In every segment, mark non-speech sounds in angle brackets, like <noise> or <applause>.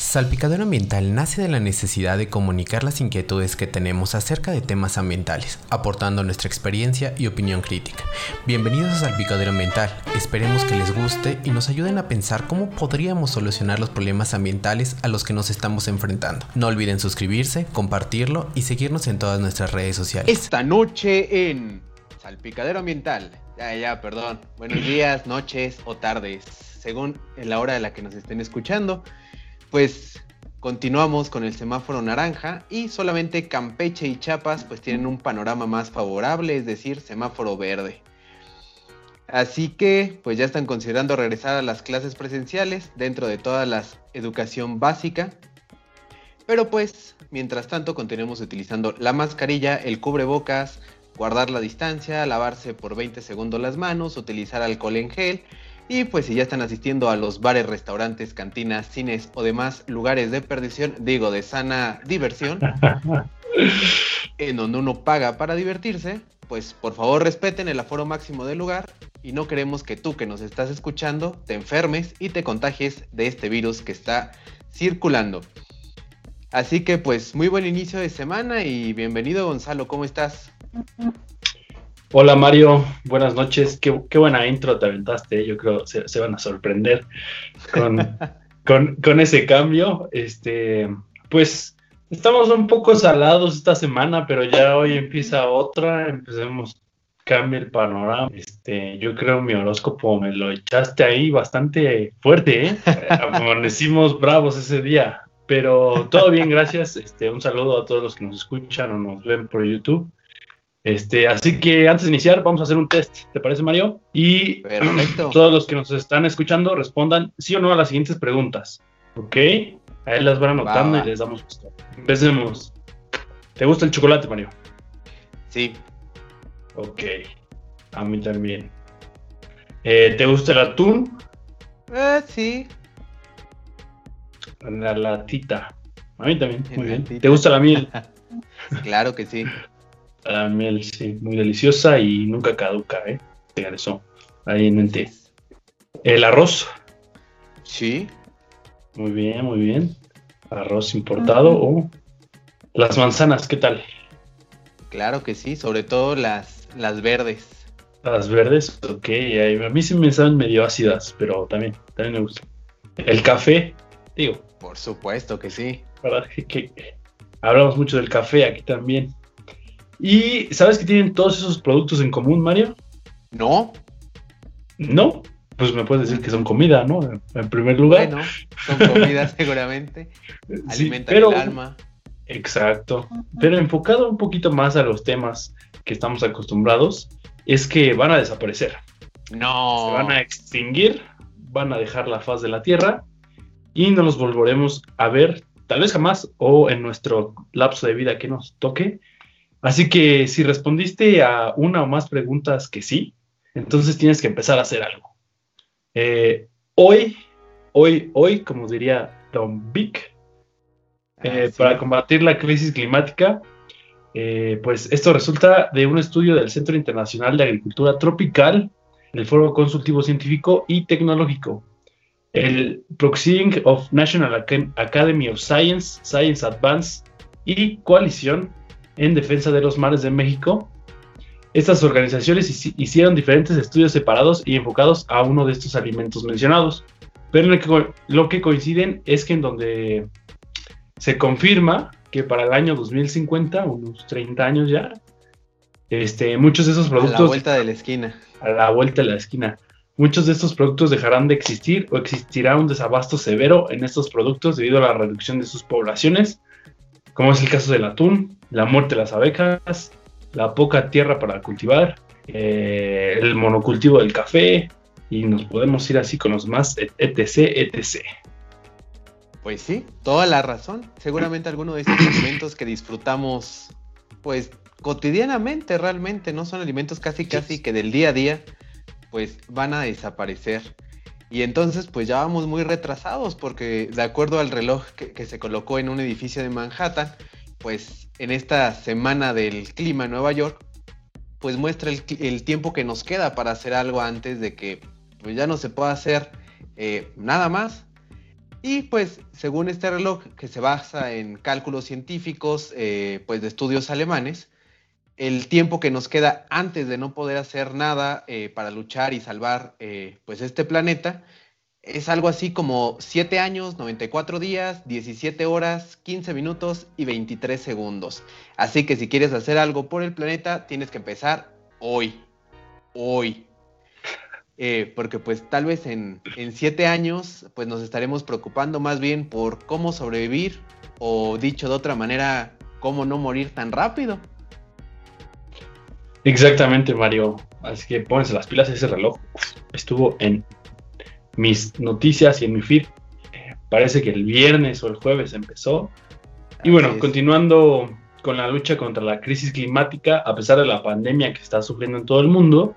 Salpicadero Ambiental nace de la necesidad de comunicar las inquietudes que tenemos acerca de temas ambientales, aportando nuestra experiencia y opinión crítica. Bienvenidos a Salpicadero Ambiental, esperemos que les guste y nos ayuden a pensar cómo podríamos solucionar los problemas ambientales a los que nos estamos enfrentando. No olviden suscribirse, compartirlo y seguirnos en todas nuestras redes sociales. Esta noche en Salpicadero Ambiental. Ya, ya, perdón. Buenos días, noches o tardes, según la hora de la que nos estén escuchando pues continuamos con el semáforo naranja y solamente Campeche y Chiapas pues tienen un panorama más favorable, es decir, semáforo verde. Así que pues ya están considerando regresar a las clases presenciales dentro de toda la educación básica. Pero pues mientras tanto continuemos utilizando la mascarilla, el cubrebocas, guardar la distancia, lavarse por 20 segundos las manos, utilizar alcohol en gel y pues si ya están asistiendo a los bares, restaurantes, cantinas, cines o demás lugares de perdición, digo de sana diversión, <laughs> en donde uno paga para divertirse, pues por favor respeten el aforo máximo del lugar y no queremos que tú que nos estás escuchando te enfermes y te contagies de este virus que está circulando. Así que pues muy buen inicio de semana y bienvenido Gonzalo, ¿cómo estás? Hola Mario, buenas noches. Qué, buena intro te aventaste. Yo creo que se, van a sorprender <laughs> con, con, ese cambio. Este, pues estamos un poco salados esta semana, pero ya hoy empieza otra. Empecemos, cambia el panorama. Este, yo creo mi horóscopo me lo echaste ahí bastante fuerte, ¿eh? <laughs> Amanecimos bravos ese día. Pero todo bien, gracias. Este, un saludo a todos los que nos escuchan o nos ven por YouTube. Este, así que antes de iniciar, vamos a hacer un test. ¿Te parece, Mario? Y <clears throat> todos los que nos están escuchando respondan sí o no a las siguientes preguntas. ¿Ok? Ahí las van anotando y les damos gusto. Empecemos. ¿Te gusta el chocolate, Mario? Sí. Ok. A mí también. Eh, ¿Te gusta el atún? Eh, sí. La latita. A mí también. Muy bien. ¿Te gusta la miel? <laughs> claro que sí. La miel, sí, muy deliciosa y nunca caduca, ¿eh? Tengan eso ahí en mente. El arroz. Sí. Muy bien, muy bien. Arroz importado o las manzanas, ¿qué tal? Claro que sí, sobre todo las, las verdes. Las verdes, ok. A mí sí me saben medio ácidas, pero también, también me gusta. El café, digo. Por supuesto que sí. ¿Verdad? que hablamos mucho del café aquí también. ¿Y sabes que tienen todos esos productos en común, Mario? No. ¿No? Pues me puedes decir que son comida, ¿no? En primer lugar. Bueno, son comida <laughs> seguramente. Alimentan el alma. Exacto. Pero enfocado un poquito más a los temas que estamos acostumbrados, es que van a desaparecer. No. Se van a extinguir, van a dejar la faz de la Tierra y no los volveremos a ver, tal vez jamás, o en nuestro lapso de vida que nos toque, Así que si respondiste a una o más preguntas que sí, entonces tienes que empezar a hacer algo. Eh, hoy, hoy, hoy, como diría Don Vic, eh, para combatir la crisis climática, eh, pues esto resulta de un estudio del Centro Internacional de Agricultura Tropical, el Foro Consultivo Científico y Tecnológico, el Proceeding of National Academy of Science, Science Advance y Coalición en defensa de los mares de México. Estas organizaciones hicieron diferentes estudios separados y enfocados a uno de estos alimentos mencionados, pero lo que coinciden es que en donde se confirma que para el año 2050, unos 30 años ya, este, muchos de esos productos... A la vuelta de la esquina. A la vuelta de la esquina. Muchos de estos productos dejarán de existir o existirá un desabasto severo en estos productos debido a la reducción de sus poblaciones, como es el caso del atún, la muerte de las abejas, la poca tierra para cultivar, eh, el monocultivo del café, y nos podemos ir así con los más, etc, etc. Pues sí, toda la razón. Seguramente alguno de estos alimentos que disfrutamos, pues cotidianamente realmente, no son alimentos casi casi que del día a día, pues van a desaparecer. Y entonces pues ya vamos muy retrasados porque de acuerdo al reloj que se colocó en un edificio de Manhattan, pues en esta semana del clima en Nueva York, pues muestra el, tiempo que nos queda para hacer algo antes de que pues ya no se pueda hacer eh, nada más. Y pues, según este reloj, que se basa en cálculos científicos, eh, pues de estudios alemanes, el tiempo que nos queda antes de no poder hacer nada eh, para luchar y salvar eh, pues este planeta es algo así como 7 años, 94 días, 17 horas, 15 minutos y 23 segundos. Así que si quieres hacer algo por el planeta, tienes que empezar hoy. Hoy. Eh, porque pues tal vez en, en 7 años pues nos estaremos preocupando más bien por cómo sobrevivir o dicho de otra manera, cómo no morir tan rápido. Exactamente, Mario. Así que pones las pilas ese reloj. Estuvo en mis noticias y en mi feed. Eh, parece que el viernes o el jueves empezó. Y bueno, continuando con la lucha contra la crisis climática, a pesar de la pandemia que está sufriendo en todo el mundo,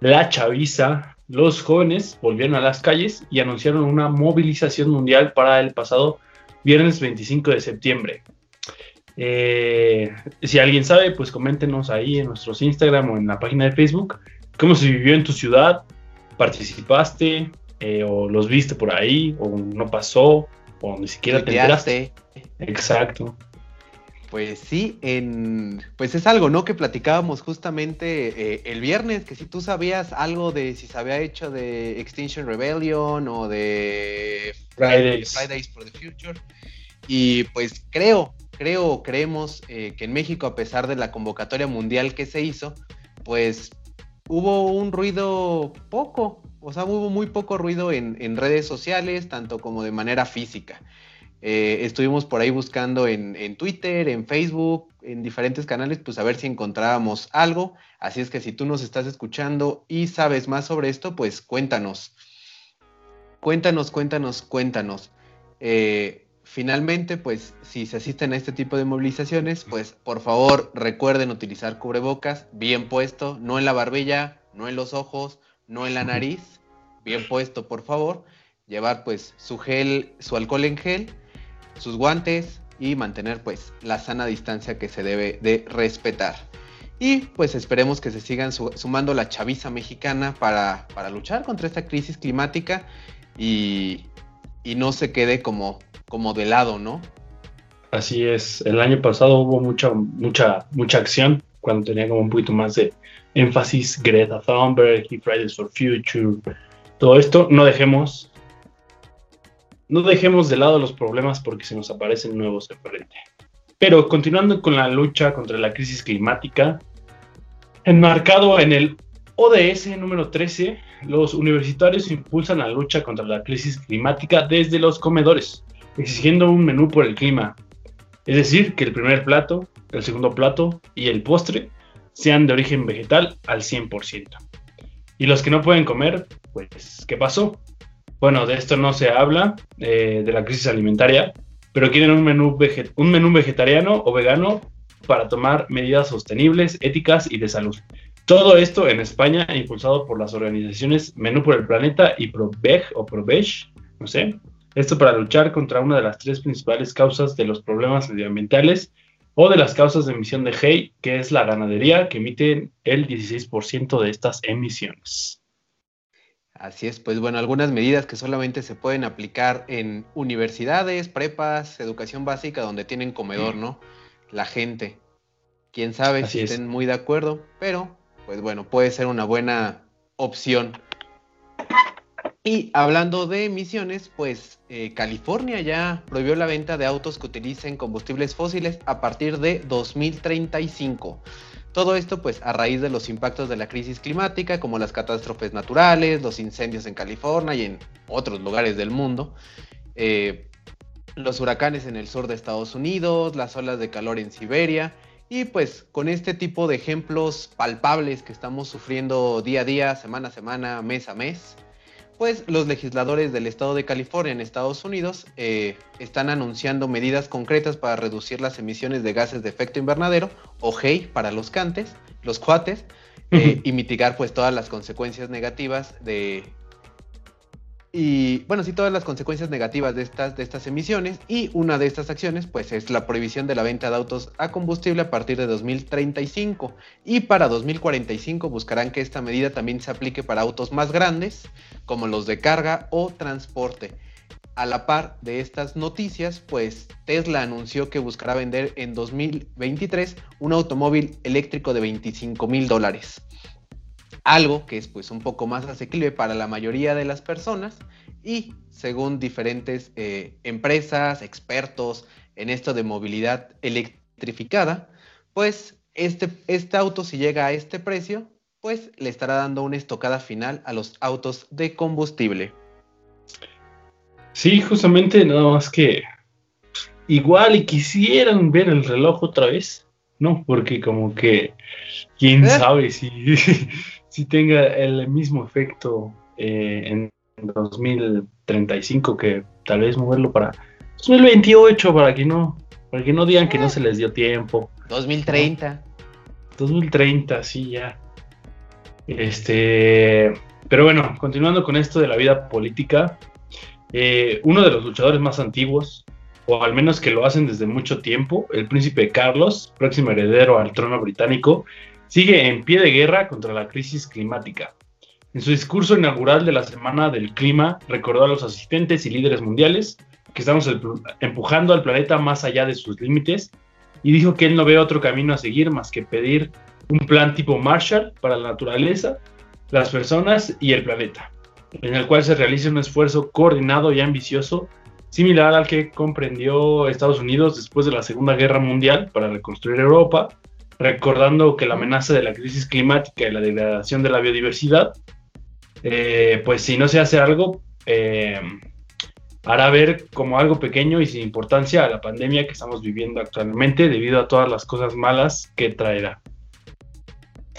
la chaviza, los jóvenes volvieron a las calles y anunciaron una movilización mundial para el pasado viernes 25 de septiembre. Eh, si alguien sabe, pues coméntenos ahí en nuestros Instagram o en la página de Facebook cómo se vivió en tu ciudad, participaste eh, o los viste por ahí o no pasó o ni siquiera te enteraste. Exacto. Pues sí, en, pues es algo, ¿no? Que platicábamos justamente eh, el viernes, que si tú sabías algo de si se había hecho de Extinction Rebellion o de Fridays, Fridays for the Future. Y pues creo, creo, creemos eh, que en México, a pesar de la convocatoria mundial que se hizo, pues hubo un ruido poco, o sea, hubo muy poco ruido en, redes sociales, tanto como de manera física. Eh, estuvimos por ahí buscando en, Twitter, en Facebook, en diferentes canales, pues a ver si encontrábamos algo. Así es que si tú nos estás escuchando y sabes más sobre esto, pues cuéntanos. Cuéntanos, cuéntanos, cuéntanos. Eh, finalmente, pues si se asisten a este tipo de movilizaciones, pues por favor recuerden utilizar cubrebocas bien puesto, no en la barbilla, no en los ojos, no en la nariz, bien puesto por favor. Llevar pues su gel, su alcohol en gel, sus guantes y mantener pues la sana distancia que se debe de respetar. Y pues esperemos que se sigan sumando la chaviza mexicana para, para luchar contra esta crisis climática y, y no se quede como como de lado, ¿no? Así es. El año pasado hubo mucha, mucha, mucha acción cuando tenía como un poquito más de énfasis Greta Thunberg y Fridays for Future. Todo esto, no dejemos, no dejemos de lado los problemas porque se nos aparecen nuevos de frente. Pero continuando con la lucha contra la crisis climática, enmarcado en el ODS número 13, los universitarios impulsan la lucha contra la crisis climática desde los comedores exigiendo un menú por el clima. Es decir, que el primer plato, el segundo plato y el postre sean de origen vegetal al 100%. Y los que no pueden comer, pues, ¿qué pasó? Bueno, de esto no se habla, eh, de la crisis alimentaria, pero quieren un menú, un menú vegetariano o vegano para tomar medidas sostenibles, éticas y de salud. Todo esto en España, impulsado por las organizaciones Menú por el Planeta y ProVeg o ProVeg, no sé, esto para luchar contra una de las tres principales causas de los problemas medioambientales o de las causas de emisión de GEI, que es la ganadería, que emite el 16% de estas emisiones. Así es, pues bueno, algunas medidas que solamente se pueden aplicar en universidades, prepas, educación básica, donde tienen comedor, ¿no? La gente. Quién sabe si estén muy de acuerdo, pero pues bueno, puede ser una buena opción. Y hablando de emisiones, pues eh, California ya prohibió la venta de autos que utilicen combustibles fósiles a partir de 2035. Todo esto pues a raíz de los impactos de la crisis climática como las catástrofes naturales, los incendios en California y en otros lugares del mundo, eh, los huracanes en el sur de Estados Unidos, las olas de calor en Siberia y pues con este tipo de ejemplos palpables que estamos sufriendo día a día, semana a semana, mes a mes, pues los legisladores del estado de California en Estados Unidos eh, están anunciando medidas concretas para reducir las emisiones de gases de efecto invernadero, o GEI para los cantes, los cuates, eh, y mitigar pues todas las consecuencias negativas de, y bueno, sí, todas las consecuencias negativas de estas, de estas emisiones y una de estas acciones pues es la prohibición de la venta de autos a combustible a partir de 2035 y para 2045 buscarán que esta medida también se aplique para autos más grandes como los de carga o transporte. a la par de estas noticias, pues Tesla anunció que buscará vender en 2023 un automóvil eléctrico de 25 mil dólares. Algo que es pues un poco más asequible para la mayoría de las personas y según diferentes eh, empresas, expertos en esto de movilidad electrificada, pues este, este auto si llega a este precio, pues le estará dando una estocada final a los autos de combustible. Sí, justamente, nada más que igual y quisieran ver el reloj otra vez, ¿no? Porque como que, quién ¿Eh? sabe si, <laughs> si tenga el mismo efecto eh, en 2035 que tal vez moverlo para 2028 para que no, para que no digan que no se les dio tiempo. 2030. 2030, sí, ya. Este, pero bueno, continuando con esto de la vida política, eh, uno de los luchadores más antiguos, o al menos que lo hacen desde mucho tiempo, el príncipe Carlos, próximo heredero al trono británico, sigue en pie de guerra contra la crisis climática. En su discurso inaugural de la Semana del Clima, recordó a los asistentes y líderes mundiales que estamos empujando al planeta más allá de sus límites y dijo que él no ve otro camino a seguir más que pedir un plan tipo Marshall para la naturaleza, las personas y el planeta en el cual se realice un esfuerzo coordinado y ambicioso, similar al que comprendió Estados Unidos después de la Segunda Guerra Mundial para reconstruir Europa, recordando que la amenaza de la crisis climática y la degradación de la biodiversidad, eh, pues si no se hace algo, eh, hará ver como algo pequeño y sin importancia a la pandemia que estamos viviendo actualmente debido a todas las cosas malas que traerá.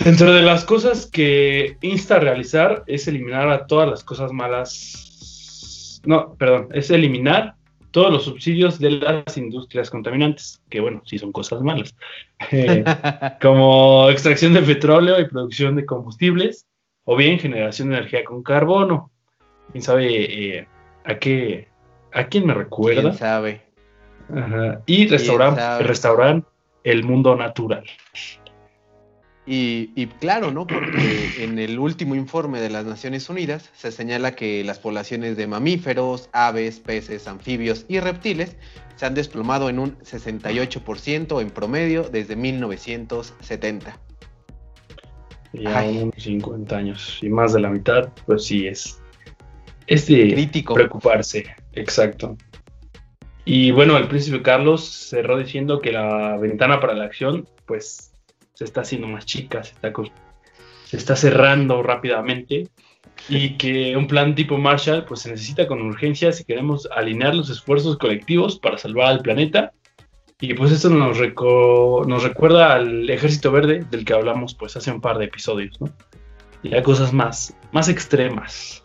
Dentro de las cosas que insta a realizar es eliminar a todas las cosas malas. No, perdón, es eliminar todos los subsidios de las industrias contaminantes, que bueno, sí son cosas malas, eh, <laughs> como extracción de petróleo y producción de combustibles, o bien generación de energía con carbono. ¿Quién sabe eh, a qué a quién me recuerda? ¿Quién sabe? Y restaurar, restaurar el mundo natural. Y, claro, ¿no? Porque en el último informe de las Naciones Unidas se señala que las poblaciones de mamíferos, aves, peces, anfibios y reptiles se han desplomado en un 68% en promedio desde 1970. Ya unos 50 años y más de la mitad, pues sí es, es de Crítico. preocuparse, exacto. Y bueno, el príncipe Carlos cerró diciendo que la ventana para la acción, pues se está haciendo más chica, se está, se está cerrando rápidamente y que un plan tipo Marshall pues se necesita con urgencia si queremos alinear los esfuerzos colectivos para salvar al planeta y pues esto nos, nos recuerda al ejército verde del que hablamos pues hace un par de episodios, ¿no? Y hay cosas más, más extremas.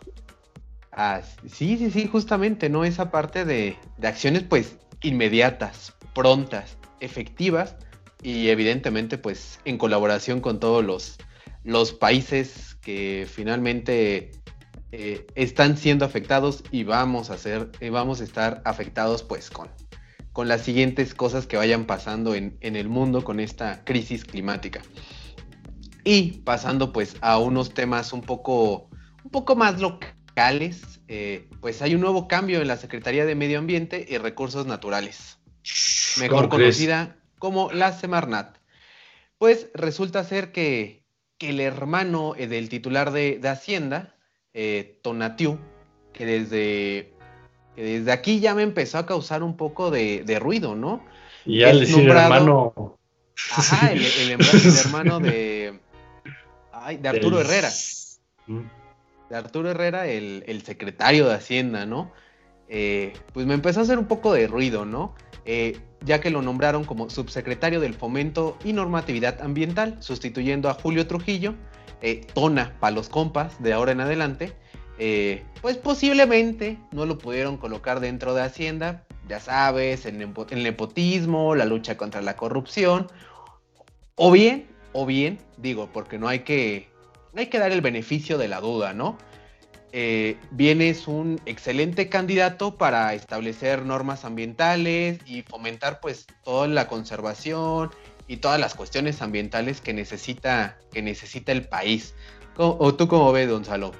Ah, sí, sí, sí, justamente, ¿no? Esa parte de, de acciones pues inmediatas, prontas, efectivas, y evidentemente pues en colaboración con todos los, los países que finalmente eh, están siendo afectados y vamos a ser, eh, vamos a estar afectados pues con, con las siguientes cosas que vayan pasando en, el mundo con esta crisis climática. Y pasando pues a unos temas un poco, un poco más locales, eh, pues hay un nuevo cambio en la Secretaría de Medio Ambiente y Recursos Naturales, mejor conocida como la Semarnat. Pues resulta ser que, el hermano eh, del titular de, Hacienda, eh, Tonatiu, que desde, desde aquí ya me empezó a causar un poco de, ruido, ¿no? Y al decir hermano. Ajá, el, <laughs> hermano de, de Arturo Herrera. Mm. De Arturo Herrera, el, secretario de Hacienda, ¿no? Eh, pues me empezó a hacer un poco de ruido, ¿no? Eh, ya que lo nombraron como subsecretario del Fomento y Normatividad Ambiental, sustituyendo a Julio Trujillo, eh, Tona para los compas de ahora en adelante, pues posiblemente no lo pudieron colocar dentro de Hacienda, ya sabes, el, el nepotismo, la lucha contra la corrupción, o bien, o bien, digo, porque no hay que, hay que dar el beneficio de la duda, ¿no? Eh, un excelente candidato para establecer normas ambientales y fomentar pues toda la conservación y todas las cuestiones ambientales que necesita, que necesita el país. ¿O tú cómo ves, Gonzalo?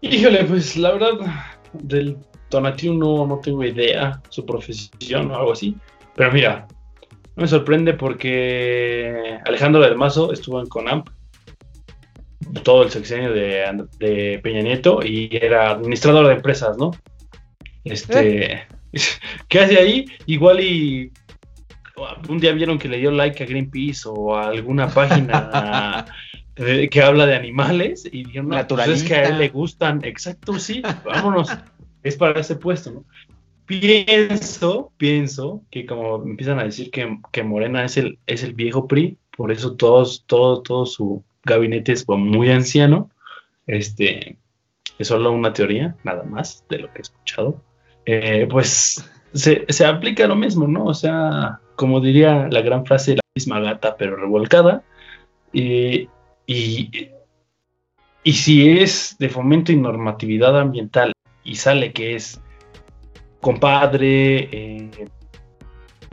Híjole, pues la verdad, del Tonatiuh no, no tengo idea su profesión o algo así. Pero mira, me sorprende porque Alejandro del Mazo estuvo en Conamp todo el sexenio de, de, Peña Nieto y era administrador de empresas, ¿no? Este, ¿Eh? <laughs> ¿qué hace ahí? Igual y un día vieron que le dio like a Greenpeace o a alguna página <laughs> que habla de animales y dijeron, no, pues es que a él le gustan, exacto, sí, vámonos, es para ese puesto, ¿no? Pienso, pienso que como empiezan a decir que, Morena es el, es el viejo PRI, por eso todos, todo, todo su gabinete es muy anciano, este, es solo una teoría, nada más de lo que he escuchado, eh, pues se, se, aplica lo mismo, ¿no? O sea, como diría la gran frase, la misma gata pero revolcada, y, y, y si es de fomento y normatividad ambiental y sale que es compadre, eh,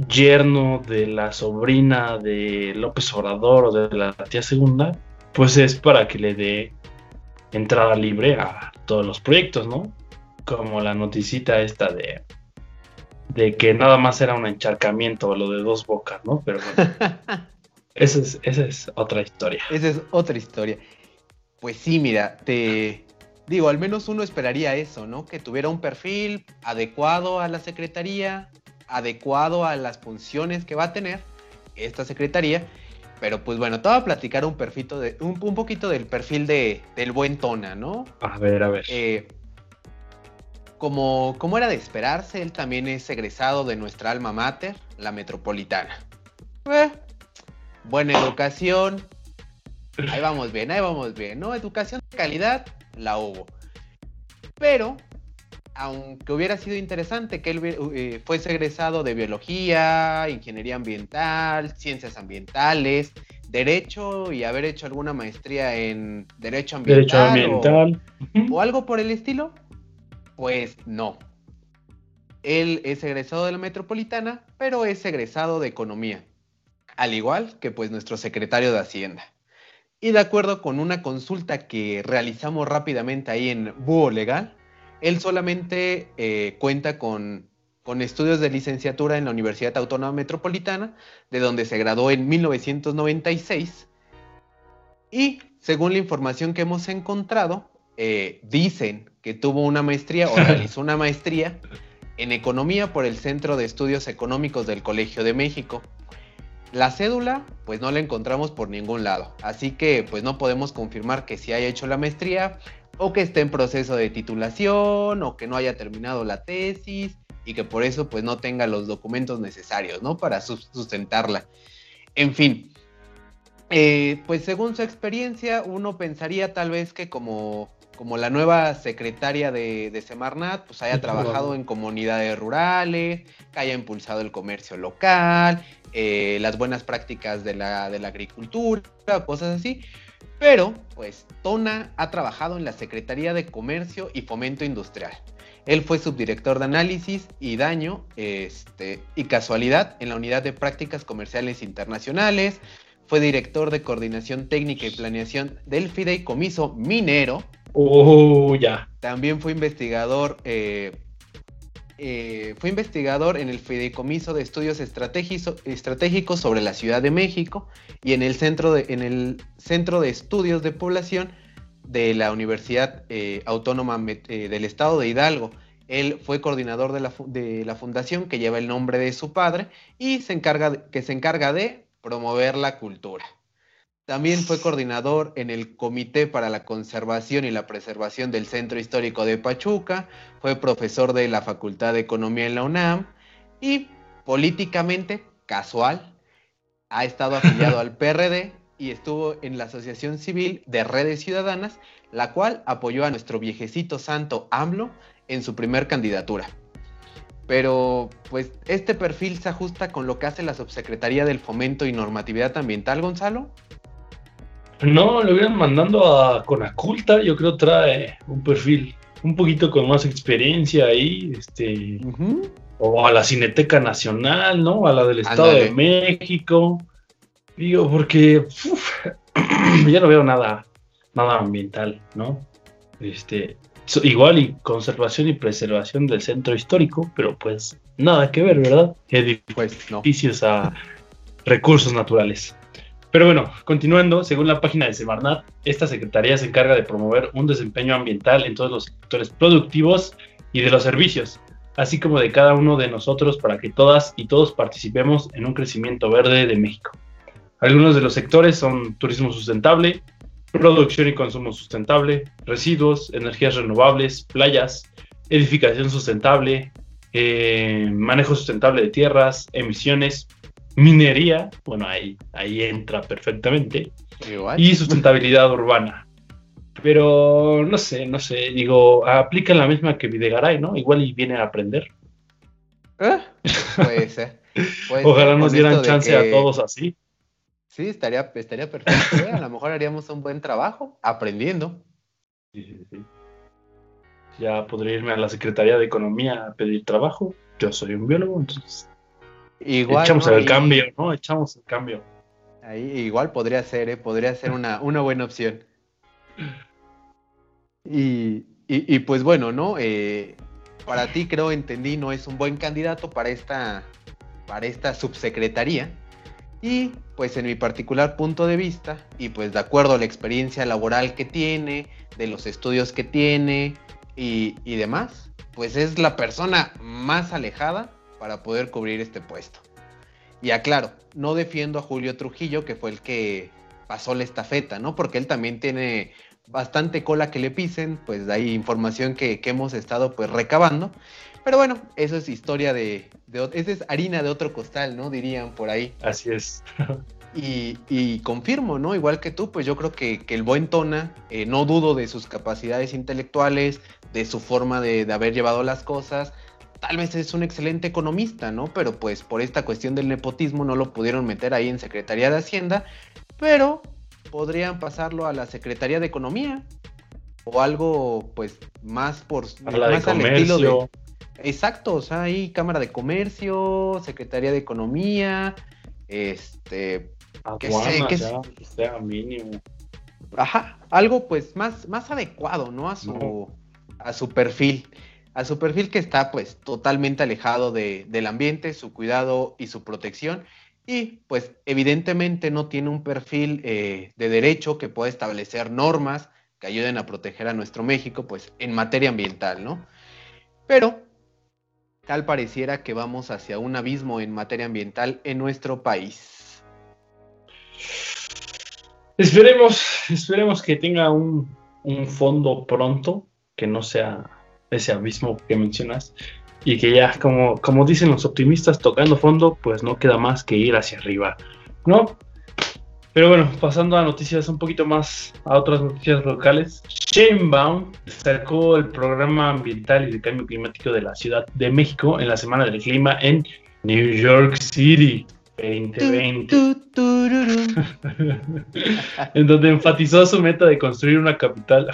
yerno de la sobrina de López Obrador o de la tía segunda, pues es para que le dé entrada libre a todos los proyectos, ¿no? Como la noticita esta de, de que nada más era un encharcamiento, lo de dos bocas, ¿no? Pero bueno, <laughs> esa es, esa es otra historia. Esa es otra historia. Pues sí, mira, te, digo, al menos uno esperaría eso, ¿no? Que tuviera un perfil adecuado a la secretaría, adecuado a las funciones que va a tener esta secretaría. Pero pues bueno, te voy a platicar un, perfito de, un, poquito del perfil de, del buen Tona, ¿no? A ver, a ver. Eh, como, como era de esperarse, él también es egresado de nuestra alma mater, la metropolitana. Eh, buena educación. Ahí vamos bien, ahí vamos bien, ¿no? Educación de calidad, la hubo. Pero, aunque hubiera sido interesante que él eh, fuese egresado de biología, ingeniería ambiental, ciencias ambientales, derecho y haber hecho alguna maestría en derecho ambiental, O, algo por el estilo, pues no. Él es egresado de la metropolitana, pero es egresado de economía, al igual que pues nuestro secretario de Hacienda. Y de acuerdo con una consulta que realizamos rápidamente ahí en Búho Legal, él solamente eh, cuenta con, con, estudios de licenciatura en la Universidad Autónoma Metropolitana, de donde se graduó en 1996. Y según la información que hemos encontrado, eh, dicen que tuvo una maestría o <laughs> realizó una maestría en economía por el Centro de Estudios Económicos del Colegio de México. La cédula, pues no la encontramos por ningún lado, así que pues no podemos confirmar que sí haya hecho la maestría o que esté en proceso de titulación o que no haya terminado la tesis y que por eso pues no tenga los documentos necesarios, ¿no? Para sustentarla. En fin, eh, pues según su experiencia uno pensaría tal vez que como como la nueva secretaria de, Semarnat, pues haya trabajado en comunidades rurales, que haya impulsado el comercio local, eh, las buenas prácticas de la, de la agricultura, cosas así. Pero, pues, Tona ha trabajado en la Secretaría de Comercio y Fomento Industrial. Él fue subdirector de análisis y daño este, y casualidad en la unidad de prácticas comerciales internacionales. Fue director de coordinación técnica y planeación del fideicomiso minero. Oh, ya. También fue investigador eh, eh, fue investigador en el Fideicomiso de Estudios Estratégicos sobre la Ciudad de México y en el Centro de, en el Centro de Estudios de Población de la Universidad eh, Autónoma eh, del Estado de Hidalgo. Él fue coordinador de la, de la, fundación que lleva el nombre de su padre y se encarga que se encarga de promover la cultura. También fue coordinador en el Comité para la Conservación y la Preservación del Centro Histórico de Pachuca, fue profesor de la Facultad de Economía en la UNAM y políticamente, casual, ha estado afiliado al <laughs> PRD y estuvo en la Asociación Civil de Redes Ciudadanas, la cual apoyó a nuestro viejecito santo AMLO en su primer candidatura. Pero, pues, este perfil se ajusta con lo que hace la Subsecretaría del Fomento y Normatividad Ambiental, Gonzalo. No, lo hubieran mandando a Conaculta, yo creo trae un perfil un poquito con más experiencia ahí, este, o a la Cineteca Nacional, ¿no? A la del Estado de México. Digo, porque <clears throat> ya no veo nada, nada ambiental, ¿no? Este, igual y conservación y preservación del centro histórico, pero pues nada que ver, ¿verdad? Pues no. Edificios a recursos naturales. Pero bueno, continuando, según la página de Semarnat, esta secretaría se encarga de promover un desempeño ambiental en todos los sectores productivos y de los servicios, así como de cada uno de nosotros para que todas y todos participemos en un crecimiento verde de México. Algunos de los sectores son turismo sustentable, producción y consumo sustentable, residuos, energías renovables, playas, edificación sustentable, eh, manejo sustentable de tierras, emisiones, minería, bueno, ahí, ahí entra perfectamente, y sustentabilidad urbana. Pero no sé, no sé, digo, aplica la misma que Videgaray, ¿no? Igual y viene a aprender. ¿Eh? Puede <laughs> ser. Ojalá nos dieran chance a todos así. Sí, estaría, estaría perfecto. ¿eh? A lo mejor haríamos un buen trabajo aprendiendo. Sí, sí, sí. Ya podría irme a la Secretaría de Economía a pedir trabajo. Yo soy un biólogo, entonces Igual, Echamos el cambio, ¿no? Echamos el cambio. Ahí igual podría ser, ¿eh? Podría ser una, una buena opción. Y, y, pues bueno, ¿no? Eh, para ti creo, entendí, no es un buen candidato para esta, para esta subsecretaría. Y pues en mi particular punto de vista, y pues de acuerdo a la experiencia laboral que tiene, de los estudios que tiene y, y demás, pues es la persona más alejada para poder cubrir este puesto. Y aclaro, no defiendo a Julio Trujillo, que fue el que pasó la estafeta, ¿no? Porque él también tiene bastante cola que le pisen, pues hay información que, hemos estado pues recabando. Pero bueno, eso es historia de, de, esa es harina de otro costal, ¿no? Dirían por ahí. Así es. <laughs> y, confirmo, ¿no? Igual que tú, pues yo creo que, el buen Tona, eh, no dudo de sus capacidades intelectuales, de su forma de, de haber llevado las cosas, tal vez es un excelente economista, ¿no? Pero pues por esta cuestión del nepotismo no lo pudieron meter ahí en Secretaría de Hacienda, pero podrían pasarlo a la Secretaría de Economía o algo pues más por más al estilo de Exacto, o sea, ahí Cámara de Comercio, Secretaría de Economía, este que sea, sea mínimo. Ajá, algo pues más más adecuado, ¿no? A su a su perfil a su perfil que está pues totalmente alejado del ambiente, su cuidado y su protección. Y pues evidentemente no tiene un perfil eh, de derecho que pueda establecer normas que ayuden a proteger a nuestro México pues en materia ambiental, ¿no? Pero tal pareciera que vamos hacia un abismo en materia ambiental en nuestro país. Esperemos, esperemos que tenga un, un fondo pronto, que no sea ese abismo que mencionas y que ya como, como dicen los optimistas tocando fondo pues no queda más que ir hacia arriba, ¿no? Pero bueno, pasando a noticias un poquito más, a otras noticias locales, Baum destacó el programa ambiental y de cambio climático de la Ciudad de México en la Semana del Clima en New York City 2020, <laughs> en donde enfatizó su meta de construir una capital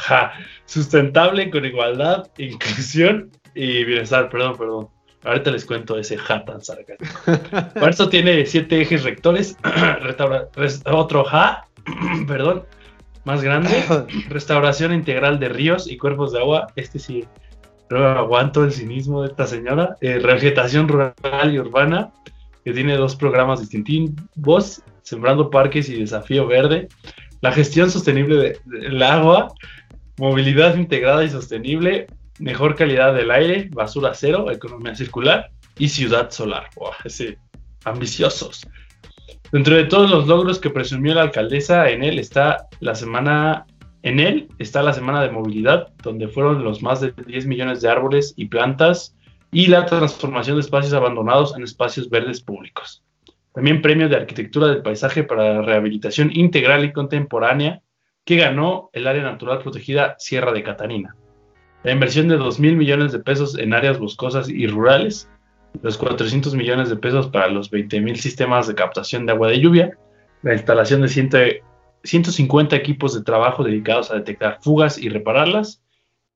sustentable con igualdad, inclusión y bienestar. Perdón, perdón. Ahorita les cuento ese ja tan sarcástico. <laughs> Para esto tiene siete ejes rectores, <clears throat> otro ja, <clears throat> perdón, más grande, <coughs> restauración integral de ríos y cuerpos de agua. Este sí, no aguanto el cinismo de esta señora. Eh, vegetación rural y urbana, que tiene dos programas distintivos, Sembrando Parques y Desafío Verde, la gestión sostenible del agua, movilidad integrada y sostenible, mejor calidad del aire, basura cero, economía circular. Y ciudad solar. Wow, ese, ambiciosos. Dentro de todos los logros que presumió la alcaldesa, en él está la semana en él está la semana de movilidad, donde fueron los más de 10 millones de árboles y plantas y la transformación de espacios abandonados en espacios verdes públicos. También premio de arquitectura del paisaje para la rehabilitación integral y contemporánea que ganó el área natural protegida Sierra de Catarina. La inversión de 2 mil millones de pesos en áreas boscosas y rurales, los 400 millones de pesos para los 20 mil sistemas de captación de agua de lluvia, la instalación de 150 equipos de trabajo dedicados a detectar fugas y repararlas,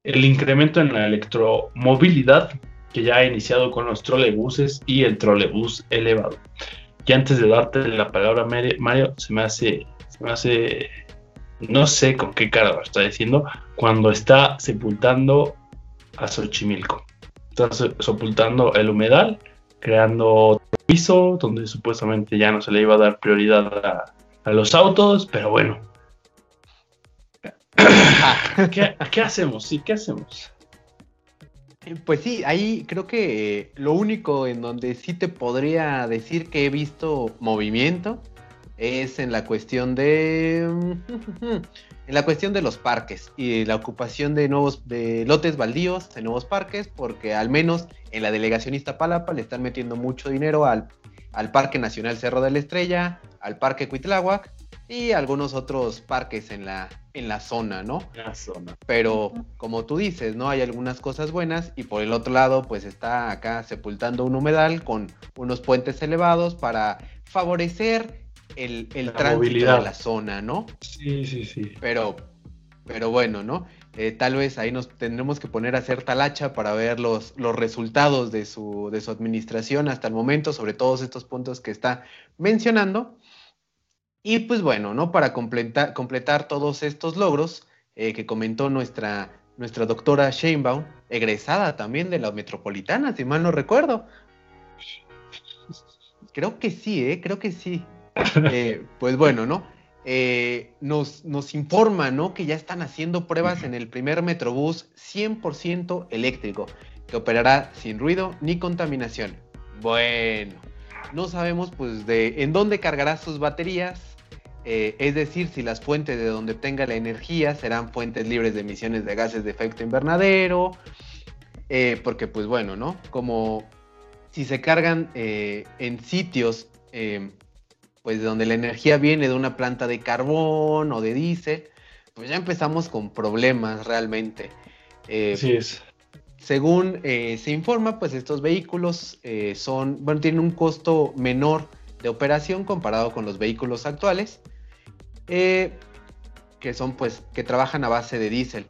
el incremento en la electromovilidad que ya ha iniciado con los trolebuses y el trolebús elevado. Y antes de darte la palabra, Mario, se me hace, se me hace no sé con qué cara lo está diciendo, cuando está sepultando a Xochimilco. Está sepultando el humedal, creando otro piso donde supuestamente ya no se le iba a dar prioridad a, a los autos, pero bueno. <coughs> ¿Qué, ¿Qué, hacemos? Sí, ¿qué hacemos? Pues sí, ahí creo que lo único en donde sí te podría decir que he visto movimiento es en la cuestión de <laughs> en la cuestión de los parques y la ocupación de nuevos de lotes baldíos de nuevos parques porque al menos en la delegación Iztapalapa le están metiendo mucho dinero al, al Parque Nacional Cerro de la Estrella, al Parque Cuitláhuac y algunos otros parques en la, en la zona, ¿no? La zona. Pero como tú dices, ¿no? Hay algunas cosas buenas y por el otro lado, pues está acá sepultando un humedal con unos puentes elevados para favorecer el, el tránsito de la zona, ¿no? Sí, sí, sí. Pero, pero bueno, ¿no? Eh, tal vez ahí nos tendremos que poner a hacer talacha para ver los, los resultados de su, de su administración hasta el momento, sobre todos estos puntos que está mencionando. Y pues bueno, ¿no? Para completar, completar todos estos logros eh, que comentó nuestra, nuestra doctora Sheinbaum, egresada también de la metropolitana, si mal no recuerdo. Creo que sí, ¿eh? Creo que sí. Eh, <laughs> pues bueno, ¿no? Eh, nos, nos informa, ¿no? Que ya están haciendo pruebas en el primer Metrobús 100% eléctrico, que operará sin ruido ni contaminación. Bueno, no sabemos pues de en dónde cargará sus baterías, eh, es decir, si las fuentes de donde obtenga la energía serán fuentes libres de emisiones de gases de efecto invernadero, eh, porque pues bueno, ¿no? Como si se cargan eh, en sitios pues donde la energía viene de una planta de carbón o de diésel, pues ya empezamos con problemas realmente. Así es. Según se informa, pues estos vehículos son, bueno, tienen un costo menor de operación comparado con los vehículos actuales, eh, que son pues que trabajan a base de diésel.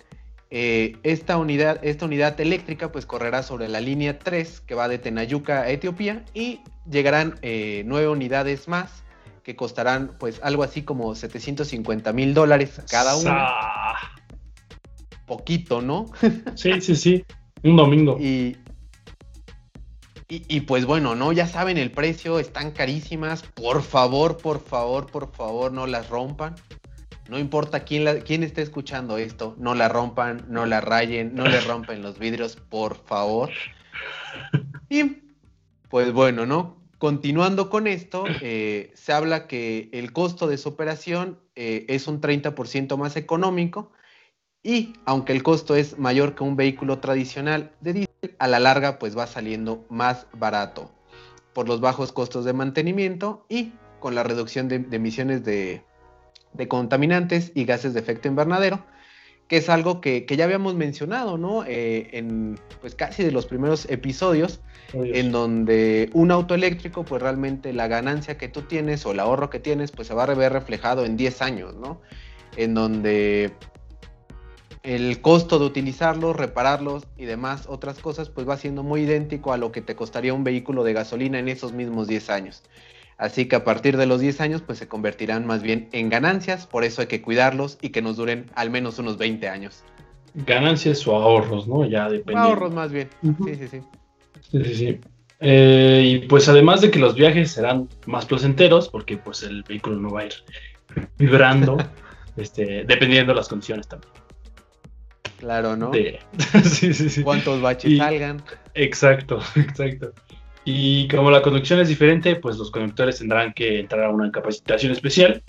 Eh, esta, unidad, esta unidad eléctrica pues correrá sobre la línea 3 que va de Tenayuca a Etiopía y llegarán eh, nueve unidades más que costarán pues algo así como 750 mil dólares cada una. Poquito, ¿no? sí, sí, sí. Un domingo. Y, y, pues bueno, ¿no? Ya saben el precio, están carísimas. Por favor, por favor, por favor, no las rompan. No importa quién, la, quién esté escuchando esto, no la rompan, no la rayen, no le rompen los vidrios, por favor. Y pues bueno, ¿no? Continuando con esto, eh, se habla que el costo de su operación eh, es un 30% más económico y aunque el costo es mayor que un vehículo tradicional de a la larga pues va saliendo más barato por los bajos costos de mantenimiento y con la reducción de, emisiones de, contaminantes y gases de efecto invernadero, que es algo que, ya habíamos mencionado, ¿no? Eh, en pues casi de los primeros episodios, en donde un auto eléctrico, pues realmente la ganancia que tú tienes o el ahorro que tienes, pues se va a ver reflejado en 10 años, ¿no? En donde el costo de utilizarlos, repararlos y demás otras cosas, pues va siendo muy idéntico a lo que te costaría un vehículo de gasolina en esos mismos 10 años. Así que a partir de los 10 años, pues se convertirán más bien en ganancias, por eso hay que cuidarlos y que nos duren al menos unos 20 años. Ganancias o ahorros, ¿no? Ya depende. Ahorros más bien. Sí, sí, sí. Sí, sí, sí. Eh, y pues además de que los viajes serán más placenteros, porque pues el vehículo no va a ir vibrando, <laughs> este, dependiendo de las condiciones también. Claro, ¿no? <laughs> sí, sí, sí. ¿Cuántos baches salgan? Exacto, <laughs> exacto. Y como la conducción es diferente, pues los conductores tendrán que entrar a una capacitación especial.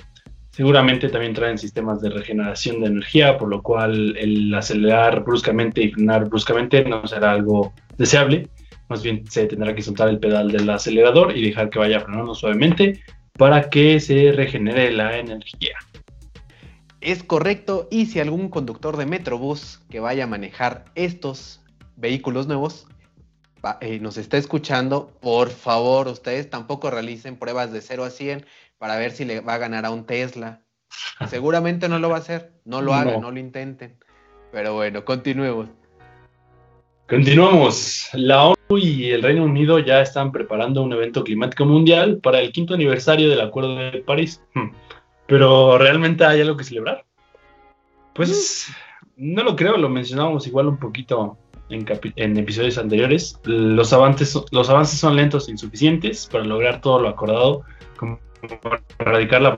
Seguramente también traen sistemas de regeneración de energía, por lo cual el acelerar bruscamente y frenar bruscamente no será algo deseable. Más bien se tendrá que soltar el pedal del acelerador y dejar que vaya frenando suavemente para que se regenere la energía. Es correcto y si algún conductor de Metrobús que vaya a manejar estos vehículos nuevos eh, nos está escuchando, por favor, ustedes tampoco realicen pruebas de 0 a 100 para ver si le va a ganar a un Tesla. Seguramente no lo va a hacer, no lo hagan, no lo intenten. Pero bueno, continuemos. Continuamos. La ONU y el Reino Unido ya están preparando un evento climático mundial para el quinto aniversario del Acuerdo de París. Hmm. Pero ¿realmente hay algo que celebrar? Pues no lo creo, lo mencionábamos igual un poquito en, episodios anteriores. Los avances, los avances son lentos e insuficientes para lograr todo lo acordado, como erradicar la,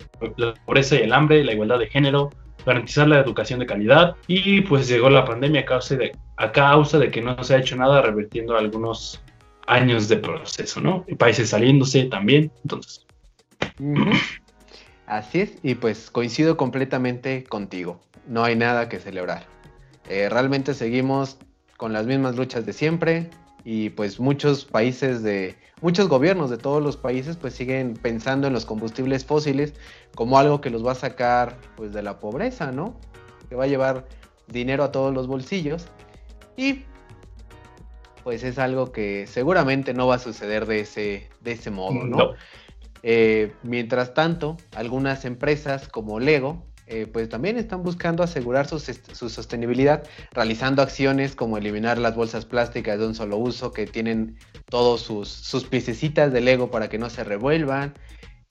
pobreza y el hambre, la igualdad de género, garantizar la educación de calidad y pues llegó la pandemia a causa de, a causa de que no se ha hecho nada revirtiendo algunos años de proceso, ¿no? Países saliéndose también, entonces. Así es, y pues coincido completamente contigo. No hay nada que celebrar. Eh, realmente seguimos con las mismas luchas de siempre y pues muchos países de muchos gobiernos de todos los países pues siguen pensando en los combustibles fósiles como algo que los va a sacar pues de la pobreza, ¿no? Que va a llevar dinero a todos los bolsillos y pues es algo que seguramente no va a suceder de ese, de ese modo, ¿no? Eh, mientras tanto, algunas empresas como Lego eh, pues también están buscando asegurar su, sostenibilidad, realizando acciones como eliminar las bolsas plásticas de un solo uso que tienen todos sus, sus piececitas de Lego para que no se revuelvan.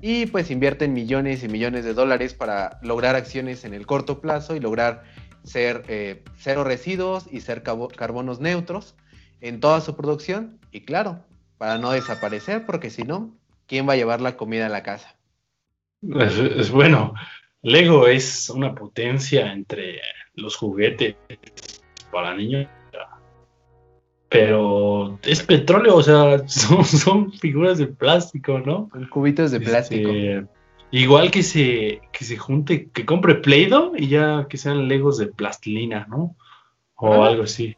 Y pues invierten millones y millones de dólares para lograr acciones en el corto plazo y lograr ser eh, cero residuos y ser carbonos neutros en toda su producción. Y claro, para no desaparecer, porque si no, ¿quién va a llevar la comida a la casa? es bueno, Lego es una potencia entre los juguetes para niños. Pero es petróleo, o sea, <laughs> son, figuras de plástico, ¿no? Son cubitos de plástico. Este, igual que se, que se junte, que compre Play-Doh y ya que sean Legos de plastilina, ¿no? O algo así.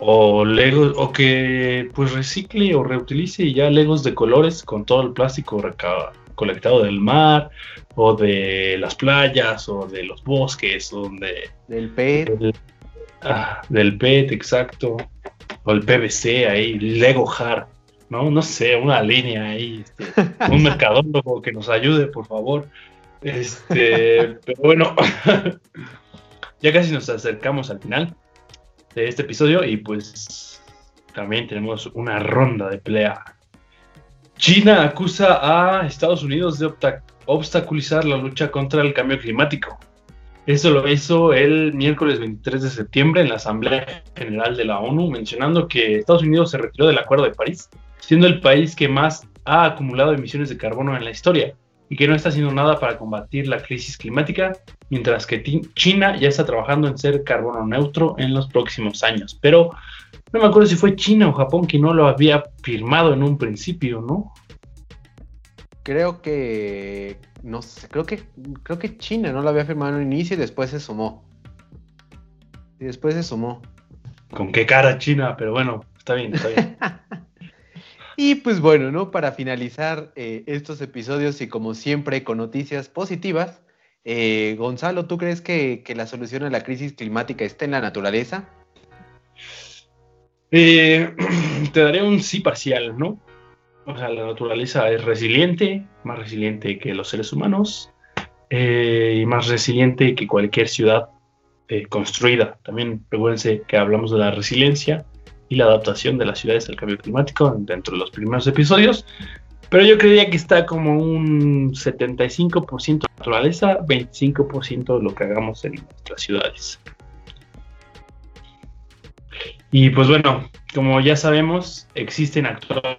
O Legos, o que pues recicle o reutilice ya Legos de colores con todo el plástico colectado del mar o de las playas o de los bosques o de, del PET. Ah, del PET, exacto. O el PVC ahí, Lego Hard, ¿no? No sé, una línea ahí, este, <laughs> un mercadólogo que nos ayude, por favor. Este, pero bueno, <laughs> ya casi nos acercamos al final de este episodio y pues también tenemos una ronda de pelea. China acusa a Estados Unidos de obstaculizar la lucha contra el cambio climático. Eso lo hizo el miércoles 23 de septiembre en la Asamblea General de la ONU, mencionando que Estados Unidos se retiró del Acuerdo de París, siendo el país que más ha acumulado emisiones de carbono en la historia y que no está haciendo nada para combatir la crisis climática, mientras que China ya está trabajando en ser carbono neutro en los próximos años. Pero no me acuerdo si fue China o Japón que no lo había firmado en un principio, ¿no? creo que no sé, creo que creo que China no lo había firmado en un inicio y después se sumó. Y después se sumó. ¿Con qué cara China? Pero bueno, está bien, está bien. <laughs> y pues bueno, ¿no? Para finalizar eh, estos episodios y como siempre con noticias positivas, eh, Gonzalo, ¿tú crees que, la solución a la crisis climática está en la naturaleza? Eh, <clears throat> te daré un sí parcial, ¿no? O sea, la naturaleza es resiliente, más resiliente que los seres humanos eh, y más resiliente que cualquier ciudad construida. También recuérdense que hablamos de la resiliencia y la adaptación de las ciudades al cambio climático dentro de los primeros episodios. Pero yo creía que está como un 75% naturaleza, 25% de lo que hagamos en nuestras ciudades. Y pues bueno, como ya sabemos, existen actualmente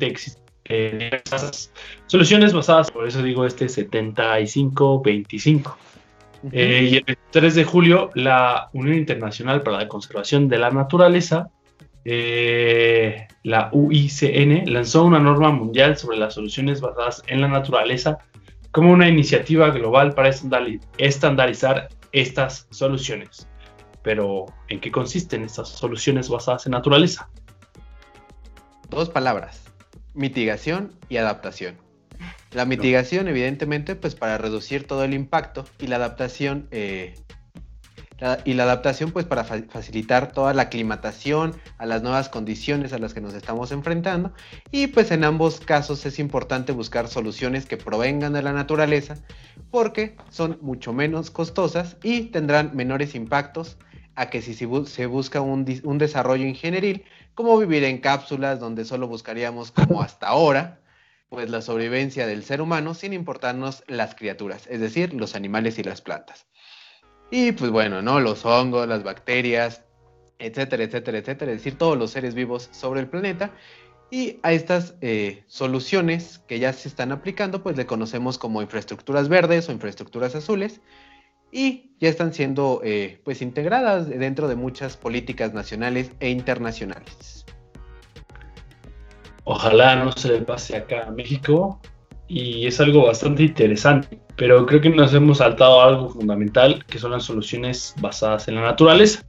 existen diversas soluciones basadas, por eso digo este 75-25. Eh, y el 3 de julio, la Unión Internacional para la Conservación de la Naturaleza, eh, la UICN, lanzó una norma mundial sobre las soluciones basadas en la naturaleza como una iniciativa global para estandarizar estas soluciones. Pero, ¿en qué consisten estas soluciones basadas en naturaleza? Dos palabras, mitigación y adaptación. La mitigación, evidentemente, pues para reducir todo el impacto y la adaptación, eh, y la adaptación, pues para facilitar toda la aclimatación a las nuevas condiciones a las que nos estamos enfrentando. Y pues en ambos casos es importante buscar soluciones que provengan de la naturaleza porque son mucho menos costosas y tendrán menores impactos a que si se busca un, un desarrollo ingenieril como vivir en cápsulas donde solo buscaríamos, como hasta ahora, pues la sobrevivencia del ser humano sin importarnos las criaturas, es decir, los animales y las plantas. Y pues bueno, ¿no? Los hongos, las bacterias, etcétera, etcétera, etcétera, es decir, todos los seres vivos sobre el planeta. Y a estas eh, soluciones que ya se están aplicando, pues le conocemos como infraestructuras verdes o infraestructuras azules, y ya están siendo eh, pues integradas dentro de muchas políticas nacionales e internacionales. Ojalá no se le pase acá a México y es algo bastante interesante, pero creo que nos hemos saltado algo fundamental que son las soluciones basadas en la naturaleza.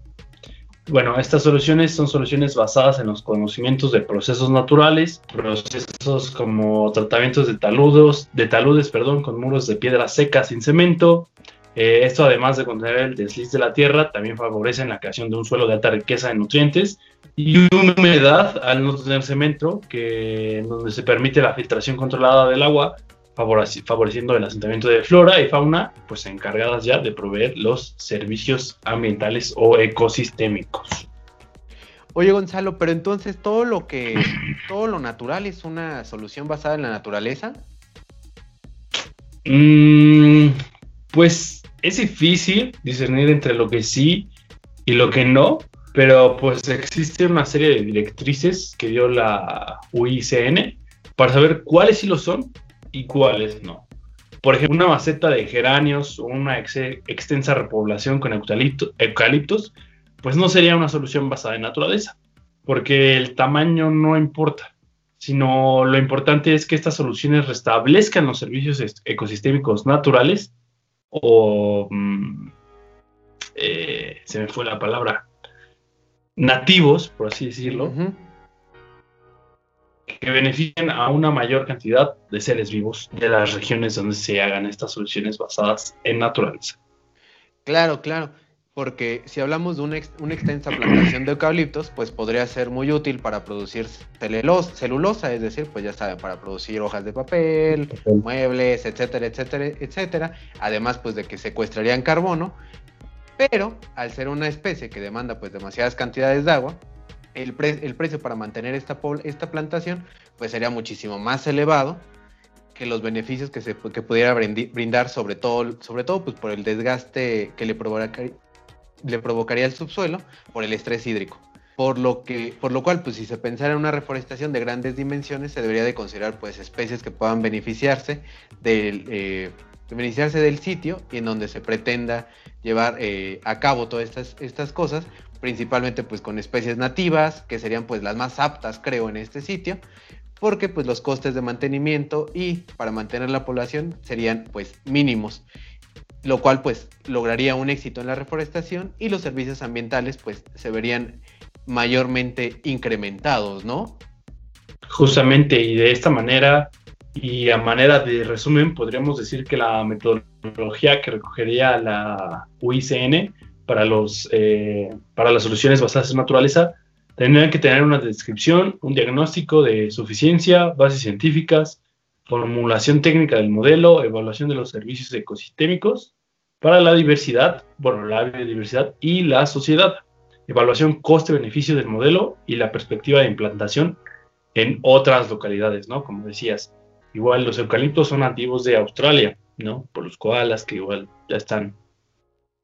Bueno, estas soluciones son soluciones basadas en los conocimientos de procesos naturales, procesos como tratamientos de taludos, de taludes, perdón, con muros de piedra seca sin cemento. Eh, esto además de contener el desliz de la tierra, también favorece la creación de un suelo de alta riqueza en nutrientes y humedad al no tener cemento, que donde se permite la filtración controlada del agua favoreciendo el asentamiento de flora y fauna, pues encargadas ya de proveer los servicios ambientales o ecosistémicos. Oye Gonzalo, pero entonces todo lo que, todo lo natural es una solución basada en la naturaleza? Mm, pues es difícil discernir entre lo que sí y lo que no, pero pues existe una serie de directrices que dio la UICN para saber cuáles sí lo son y cuáles no. Por ejemplo, una maceta de geranios o una extensa repoblación con eucaliptos, pues no sería una solución basada en naturaleza, porque el tamaño no importa, sino lo importante es que estas soluciones restablezcan los servicios ecosistémicos naturales o... Mm, eh, se me fue la palabra, nativos, por así decirlo, que beneficien a una mayor cantidad de seres vivos de las regiones donde se hagan estas soluciones basadas en naturaleza. Claro, claro, porque si hablamos de una, extensa plantación de eucaliptos, pues podría ser muy útil para producir celulosa, es decir, pues ya saben, para producir hojas de papel, muebles, etcétera, etcétera, etcétera. Además, pues de que secuestrarían carbono, pero al ser una especie que demanda pues demasiadas cantidades de agua, el, precio para mantener esta, esta plantación pues sería muchísimo más elevado que los beneficios que se que pudiera brindar sobre todo sobre todo pues por el desgaste que le provocaría, le provocaría el subsuelo por el estrés hídrico. Por lo que por lo cual pues si se pensara en una reforestación de grandes dimensiones se debería de considerar pues especies que puedan beneficiarse del eh, beneficiarse del sitio y en donde se pretenda llevar eh, a cabo todas estas, estas cosas principalmente pues con especies nativas, que serían pues las más aptas creo en este sitio, porque pues los costes de mantenimiento y para mantener la población serían pues mínimos, lo cual pues lograría un éxito en la reforestación y los servicios ambientales pues se verían mayormente incrementados, ¿no? Justamente y de esta manera y a manera de resumen podríamos decir que la metodología que recogería la UICN para, los, eh, para las soluciones basadas en naturaleza tendrían que tener una descripción, un diagnóstico de suficiencia, bases científicas, formulación técnica del modelo, evaluación de los servicios ecosistémicos para la diversidad, bueno, la biodiversidad y la sociedad, evaluación coste-beneficio del modelo y la perspectiva de implantación en otras localidades, ¿no? Como decías, igual los eucaliptos son nativos de Australia, ¿no? Por los koalas que igual ya están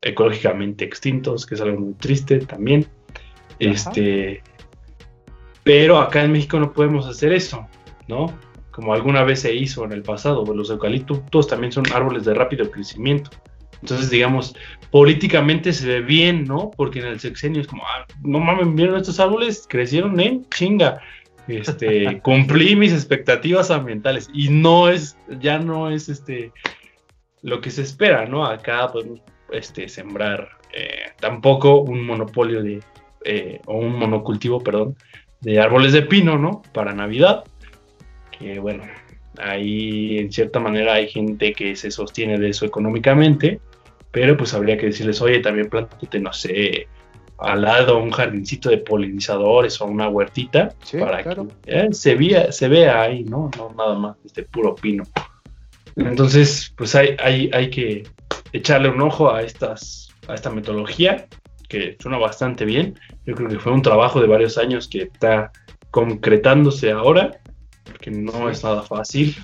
ecológicamente extintos, que es algo muy triste también. Este, pero acá en México no podemos hacer eso, ¿no? Como alguna vez se hizo en el pasado, pues los eucaliptos también son árboles de rápido crecimiento. Entonces, digamos, políticamente se ve bien, ¿no? Porque en el sexenio es como, ah, no mames, vieron estos árboles, crecieron en chinga. Este, <laughs> cumplí mis expectativas ambientales y no es, ya no es este, lo que se espera, ¿no? Acá podemos este, sembrar eh, tampoco un monopolio de, eh, o un monocultivo, perdón, de árboles de pino, ¿no? Para Navidad, que bueno, ahí en cierta manera hay gente que se sostiene de eso económicamente, pero pues habría que decirles, oye, también plántate, no sé, al lado un jardincito de polinizadores o una huertita para que eh, se, vea, se vea ahí, ¿no? No nada más, este puro pino. Entonces, pues hay, hay, hay que echarle un ojo a, estas, a esta metodología, que suena bastante bien. Yo creo que fue un trabajo de varios años que está concretándose ahora, porque no es nada fácil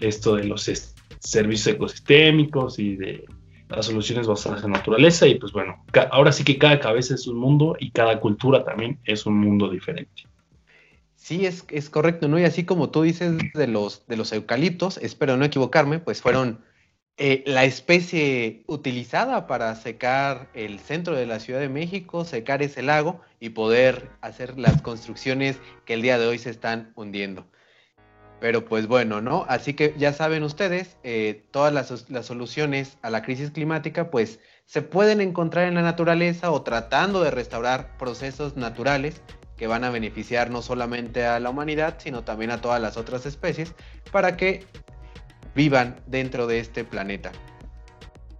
esto de los servicios ecosistémicos y de las soluciones basadas en naturaleza y pues bueno, ahora sí que cada cabeza es un mundo y cada cultura también es un mundo diferente. Sí, es, es correcto, ¿no? Y así como tú dices de los, de los eucaliptos, espero no equivocarme, pues fueron eh, la especie utilizada para secar el centro de la Ciudad de México, secar ese lago y poder hacer las construcciones que el día de hoy se están hundiendo. Pero pues bueno, ¿no? Así que ya saben ustedes, eh, todas las, las, soluciones a la crisis climática pues se pueden encontrar en la naturaleza o tratando de restaurar procesos naturales que van a beneficiar no solamente a la humanidad, sino también a todas las otras especies, para que vivan dentro de este planeta.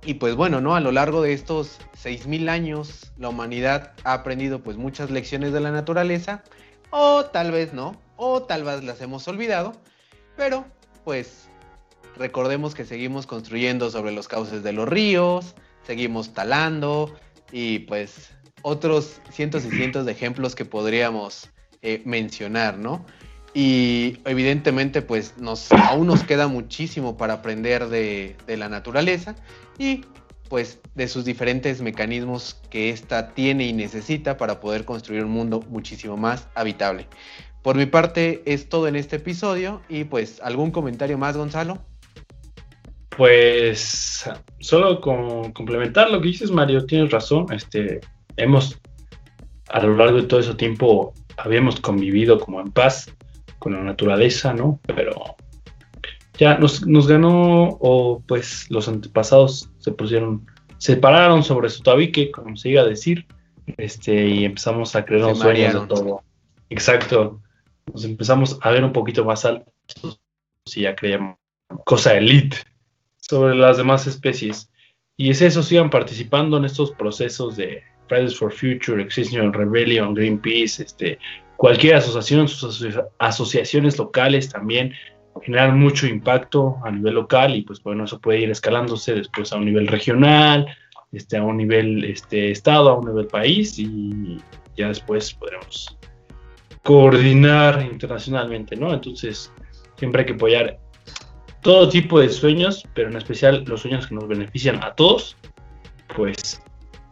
Y pues bueno, ¿no? A lo largo de estos 6.000 años, la humanidad ha aprendido pues muchas lecciones de la naturaleza, o tal vez no, o tal vez las hemos olvidado, pero pues recordemos que seguimos construyendo sobre los cauces de los ríos, seguimos talando y pues otros cientos y cientos de ejemplos que podríamos eh, mencionar, ¿no? Y evidentemente pues nos, aún nos queda muchísimo para aprender de, de la naturaleza y pues de sus diferentes mecanismos que ésta tiene y necesita para poder construir un mundo muchísimo más habitable. Por mi parte es todo en este episodio y pues algún comentario más Gonzalo. Pues solo con complementar lo que dices Mario, tienes razón, este hemos a lo largo de todo ese tiempo habíamos convivido como en paz con la naturaleza, ¿no? Pero ya nos, nos ganó o pues los antepasados se pusieron, se pararon sobre su tabique, como se iba a decir, este, y empezamos a creer los sueños de todo. Exacto nos empezamos a ver un poquito más altos y ya creíamos cosa elite sobre las demás especies. Y es eso, sigan participando en estos procesos de Fridays for Future, Extinction Rebellion, Greenpeace, este, cualquier asociación, sus asociaciones locales también generan mucho impacto a nivel local y pues bueno, eso puede ir escalándose después a un nivel regional, este, a un nivel este, estado, a un nivel país y ya después podremos coordinar internacionalmente, ¿no? Entonces, siempre hay que apoyar todo tipo de sueños, pero en especial los sueños que nos benefician a todos, pues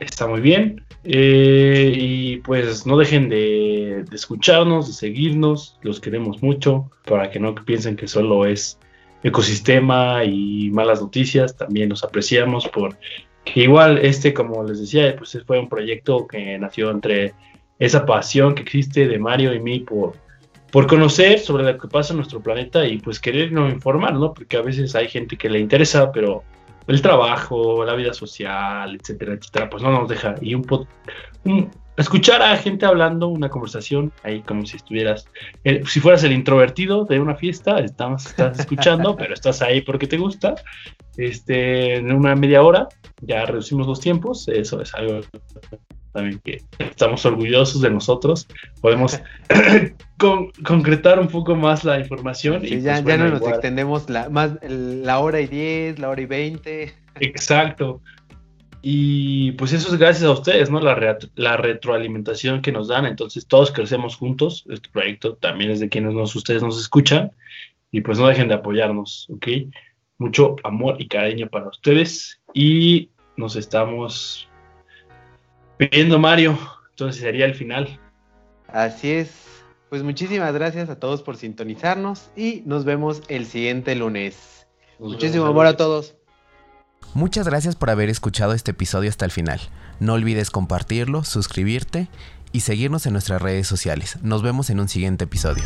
está muy bien. Eh, y pues no dejen de, escucharnos, de seguirnos, los queremos mucho, para que no piensen que solo es ecosistema y malas noticias, también nos apreciamos por que igual este, como les decía, pues fue un proyecto que nació entre esa pasión que existe de Mario y mí por, por conocer sobre lo que pasa en nuestro planeta y pues querernos informar, ¿no? Porque a veces hay gente que le interesa, pero el trabajo, la vida social, etcétera, etcétera, pues no nos deja. Y un, un escuchar a gente hablando, una conversación, ahí como si estuvieras, eh, si fueras el introvertido de una fiesta, estás, estás escuchando, <laughs> pero estás ahí porque te gusta, este, en una media hora, ya reducimos los tiempos, eso es algo también que estamos orgullosos de nosotros, podemos <coughs> concretar un poco más la información. y ya, pues, ya no nos extendemos la, más la hora y diez, la hora y veinte. Exacto. Y pues eso es gracias a ustedes, ¿no? La, la retroalimentación que nos dan. Entonces todos crecemos juntos. Este proyecto también es de quienes nos, ustedes nos escuchan. Y pues no dejen de apoyarnos, ¿ok? Mucho amor y cariño para ustedes. Y nos estamos Pidiendo Mario. Entonces sería el final. Así es. Pues muchísimas gracias a todos por sintonizarnos y nos vemos el siguiente lunes. Muchísimo amor a todos. Muchas gracias por haber escuchado este episodio hasta el final. No olvides compartirlo, suscribirte y seguirnos en nuestras redes sociales. Nos vemos en un siguiente episodio.